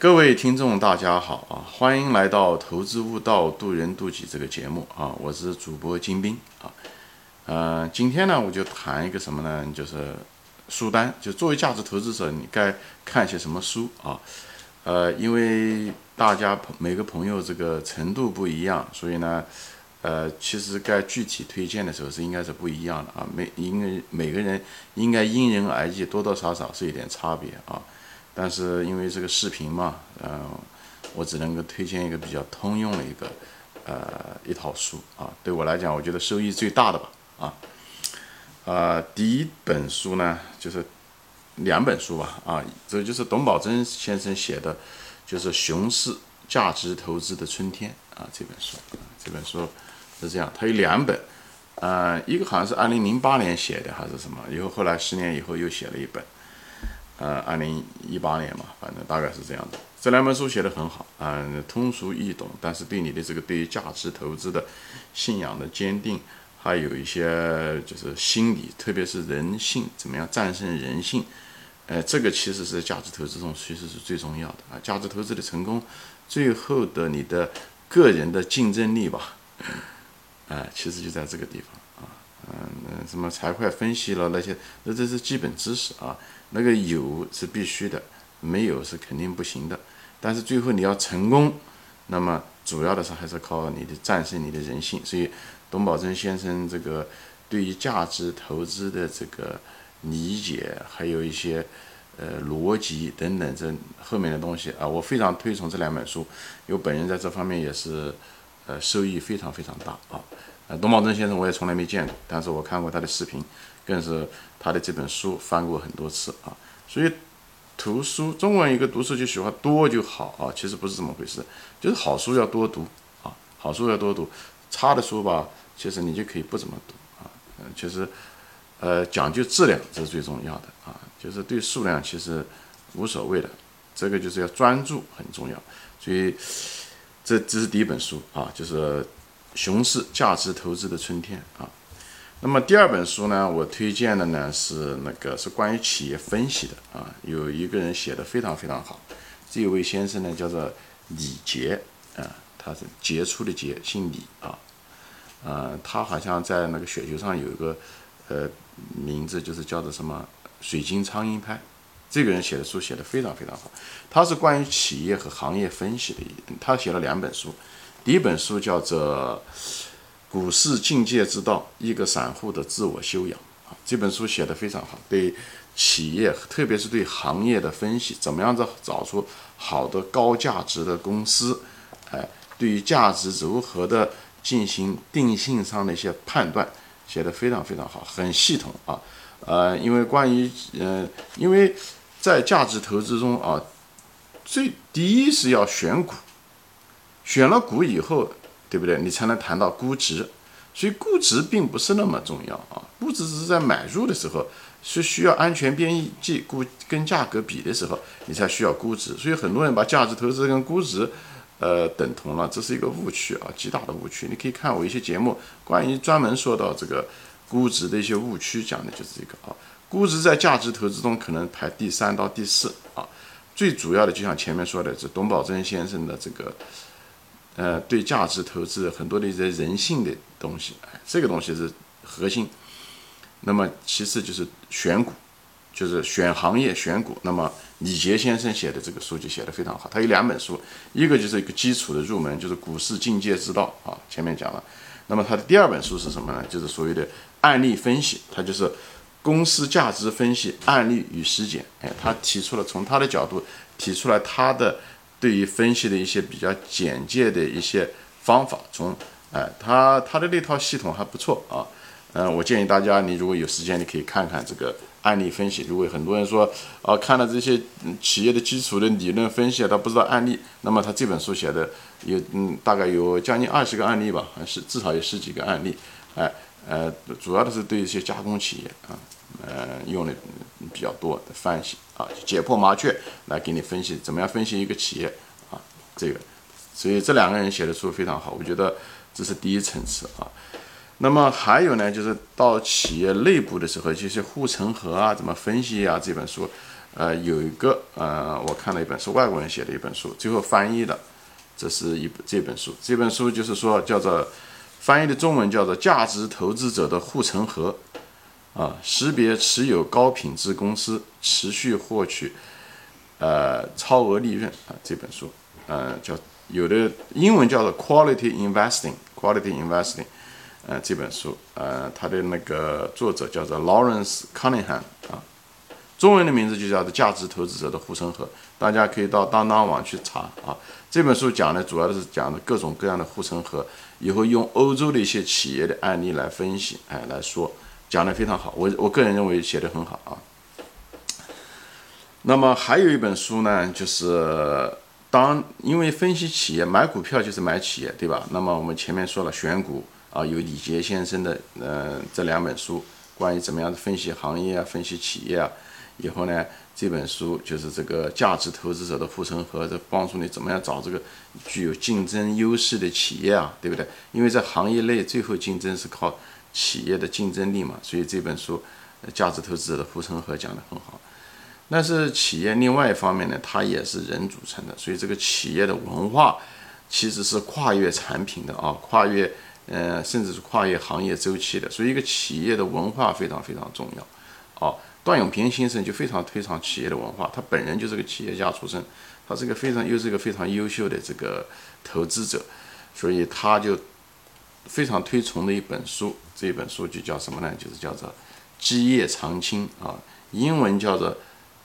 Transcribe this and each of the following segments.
各位听众，大家好啊！欢迎来到《投资悟道，渡人渡己》这个节目啊！我是主播金兵啊。呃，今天呢，我就谈一个什么呢？就是书单，就作为价值投资者，你该看些什么书啊？呃，因为大家每个朋友这个程度不一样，所以呢，呃，其实该具体推荐的时候是应该是不一样的啊。每因为每个人应该因人而异，多多少少是有点差别啊。但是因为这个视频嘛，嗯，我只能够推荐一个比较通用的一个，呃，一套书啊。对我来讲，我觉得收益最大的吧，啊，啊，第一本书呢，就是两本书吧，啊，这就是董宝珍先生写的，就是《熊市价值投资的春天》啊，这本书，这本书是这样，它有两本，呃，一个好像是二零零八年写的还是什么，以后后来十年以后又写了一本。呃，二零一八年嘛，反正大概是这样的。这两本书写的很好，嗯，通俗易懂，但是对你的这个对于价值投资的信仰的坚定，还有一些就是心理，特别是人性怎么样战胜人性，呃，这个其实是价值投资中其实是最重要的啊。价值投资的成功，最后的你的个人的竞争力吧，哎，其实就在这个地方，什么财会分析了那些，那这是基本知识啊。那个有是必须的，没有是肯定不行的。但是最后你要成功，那么主要的是还是靠你的战胜你的人性。所以董宝珍先生这个对于价值投资的这个理解，还有一些呃逻辑等等这后面的东西啊，我非常推崇这两本书，因为本人在这方面也是呃收益非常非常大啊。呃，董宝珍先生我也从来没见过，但是我看过他的视频。更是他的这本书翻过很多次啊，所以读书，中国人一个读书就喜欢多就好啊，其实不是这么回事，就是好书要多读啊，好书要多读，差的书吧，其实你就可以不怎么读啊，嗯，其实呃讲究质量这是最重要的啊，就是对数量其实无所谓的，这个就是要专注很重要，所以这这是第一本书啊，就是《熊市价值投资的春天》啊。那么第二本书呢，我推荐的呢是那个是关于企业分析的啊，有一个人写的非常非常好，这位先生呢叫做李杰啊，他是杰出的杰，姓李啊，呃，他好像在那个雪球上有一个呃名字，就是叫做什么水晶苍蝇拍，这个人写的书写的非常非常好，他是关于企业和行业分析的，他写了两本书，第一本书叫做。股市境界之道，一个散户的自我修养啊，这本书写的非常好，对企业，特别是对行业的分析，怎么样子找出好的高价值的公司，哎，对于价值如何的进行定性上的一些判断，写的非常非常好，很系统啊，呃，因为关于，呃，因为在价值投资中啊，最第一是要选股，选了股以后。对不对？你才能谈到估值，所以估值并不是那么重要啊。估值只是在买入的时候是需要安全边际估跟价格比的时候，你才需要估值。所以很多人把价值投资跟估值，呃，等同了，这是一个误区啊，极大的误区。你可以看我一些节目，关于专门说到这个估值的一些误区，讲的就是这个啊。估值在价值投资中可能排第三到第四啊。最主要的就像前面说的，是董宝珍先生的这个。呃，对价值投资很多的一些人性的东西，这个东西是核心。那么其次就是选股，就是选行业、选股。那么李杰先生写的这个书就写的非常好，他有两本书，一个就是一个基础的入门，就是股市境界之道啊，前面讲了。那么他的第二本书是什么呢？就是所谓的案例分析，他就是公司价值分析案例与实践。哎，他提出了从他的角度提出来他的。对于分析的一些比较简介的一些方法，从哎，他他的那套系统还不错啊，嗯，我建议大家，你如果有时间，你可以看看这个案例分析。如果很多人说，啊，看了这些企业的基础的理论分析，他不知道案例，那么他这本书写的有嗯，大概有将近二十个案例吧，还是至少有十几个案例，哎，呃主要的是对一些加工企业啊。呃，用的比较多的分析啊，解剖麻雀来给你分析怎么样分析一个企业啊，这个，所以这两个人写的书非常好，我觉得这是第一层次啊。那么还有呢，就是到企业内部的时候，这些护城河啊，怎么分析啊，这本书，呃，有一个呃，我看了一本是外国人写的一本书，最后翻译的，这是一本这本书，这本书就是说叫做翻译的中文叫做《价值投资者的护城河》，啊，识别持有高品质公司，持续获取呃超额利润啊，这本书，呃，叫有的英文叫做 Quality Investing，Quality Investing，呃，这本书，呃，它的那个作者叫做 Lawrence Cunningham 啊。中文的名字就叫做《价值投资者的护城河》，大家可以到当当网去查啊。这本书讲的主要的是讲的各种各样的护城河，以后用欧洲的一些企业的案例来分析，哎，来说讲的非常好。我我个人认为写的很好啊。那么还有一本书呢，就是当因为分析企业买股票就是买企业，对吧？那么我们前面说了选股啊，有李杰先生的呃这两本书，关于怎么样的分析行业啊，分析企业啊。以后呢，这本书就是这个价值投资者的护城河，这帮助你怎么样找这个具有竞争优势的企业啊，对不对？因为在行业内，最后竞争是靠企业的竞争力嘛，所以这本书《价值投资者的护城河》讲得很好。但是企业另外一方面呢，它也是人组成的，所以这个企业的文化其实是跨越产品的啊，跨越呃，甚至是跨越行业周期的，所以一个企业的文化非常非常重要啊。段永平先生就非常推崇企业的文化，他本人就是个企业家出身，他是个非常又是一个非常优秀的这个投资者，所以他就非常推崇的一本书，这本书就叫什么呢？就是叫做《基业长青》啊，英文叫做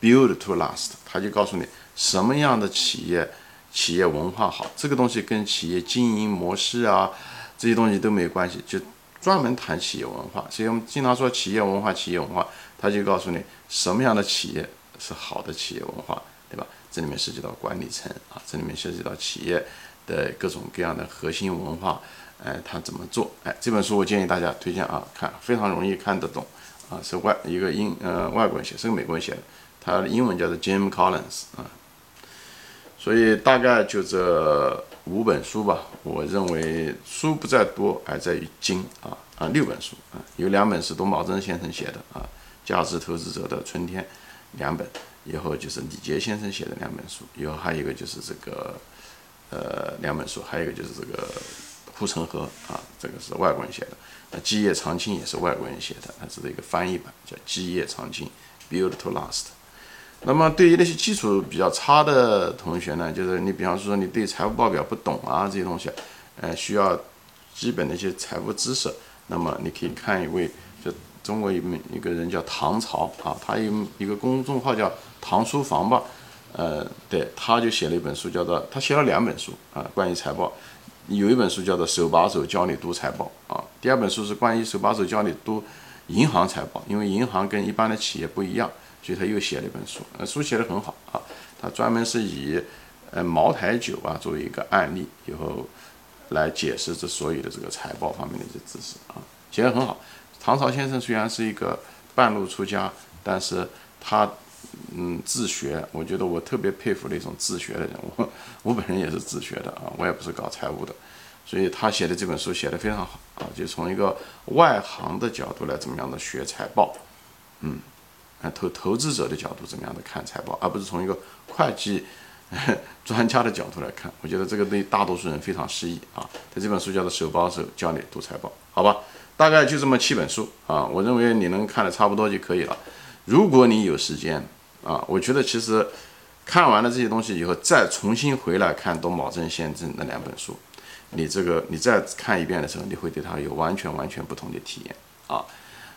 Build to Last。他就告诉你什么样的企业企业文化好，这个东西跟企业经营模式啊这些东西都没有关系，就专门谈企业文化。所以我们经常说企业文化，企业文化。他就告诉你什么样的企业是好的企业文化，对吧？这里面涉及到管理层啊，这里面涉及到企业的各种各样的核心文化，哎，他怎么做？哎，这本书我建议大家推荐啊，看非常容易看得懂啊，是外一个英呃外国人写，是个美国人写的，他的英文叫做 Jim Collins 啊。所以大概就这五本书吧，我认为书不在多，而在于精啊啊，六本书啊，有两本是董宝珍先生写的啊。价值投资者的春天，两本，以后就是李杰先生写的两本书，以后还有一个就是这个，呃，两本书，还有一个就是这个护城河啊，这个是外国人写的。那基业长青也是外国人写的，它是一个翻译版，叫基业长青，Build to Last。那么对于那些基础比较差的同学呢，就是你比方说你对财务报表不懂啊这些东西，呃，需要基本的一些财务知识，那么你可以看一位就。中国一名一个人叫唐朝啊，他有一个公众号叫唐书房吧，呃，对，他就写了一本书，叫做他写了两本书啊，关于财报，有一本书叫做手把手教你读财报啊，第二本书是关于手把手教你读银行财报，因为银行跟一般的企业不一样，所以他又写了一本书，呃，书写的很好啊，他专门是以呃茅台酒啊作为一个案例，以后来解释这所有的这个财报方面的一些知识啊，写的很好。唐朝先生虽然是一个半路出家，但是他嗯自学，我觉得我特别佩服那种自学的人。我 我本人也是自学的啊，我也不是搞财务的，所以他写的这本书写的非常好啊，就从一个外行的角度来怎么样的学财报，嗯，投投资者的角度怎么样的看财报，而不是从一个会计 专家的角度来看，我觉得这个对大多数人非常适宜啊。他这本书叫做手把手教你读财报，好吧？大概就这么七本书啊，我认为你能看的差不多就可以了。如果你有时间啊，我觉得其实看完了这些东西以后，再重新回来看董宝珍先生那两本书，你这个你再看一遍的时候，你会对他有完全完全不同的体验啊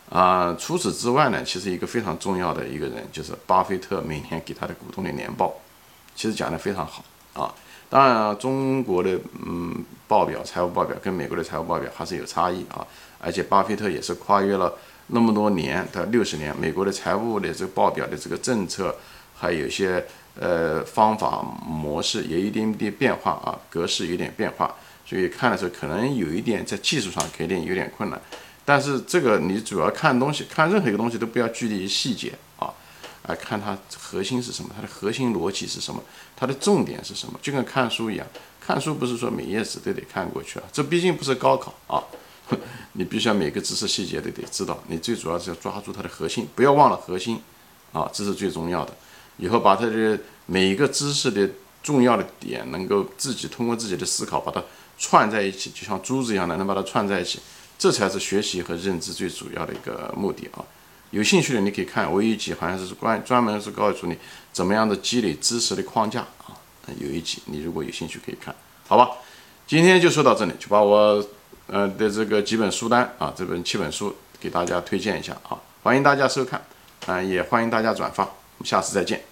啊！除此之外呢，其实一个非常重要的一个人就是巴菲特每年给他的股东的年报，其实讲的非常好啊。当然，中国的嗯报表财务报表跟美国的财务报表还是有差异啊。而且巴菲特也是跨越了那么多年的六十年，美国的财务的这个报表的这个政策，还有一些呃方法模式也一点点变化啊，格式有点变化，所以看的时候可能有一点在技术上肯定有点困难。但是这个你主要看东西，看任何一个东西都不要拘泥于细节啊，啊看它核心是什么，它的核心逻辑是什么，它的重点是什么，就跟看书一样，看书不是说每页纸都得看过去啊，这毕竟不是高考啊。你必须要每个知识细节都得知道，你最主要是要抓住它的核心，不要忘了核心，啊，这是最重要的。以后把它的每一个知识的重要的点，能够自己通过自己的思考把它串在一起，就像珠子一样的，能把它串在一起，这才是学习和认知最主要的一个目的啊。有兴趣的你可以看，我有一集好像是关专门是告诉你怎么样的积累知识的框架啊，有一集你如果有兴趣可以看，好吧？今天就说到这里，就把我呃的这个几本书单啊，这本七本书给大家推荐一下啊，欢迎大家收看啊，也欢迎大家转发，我们下次再见。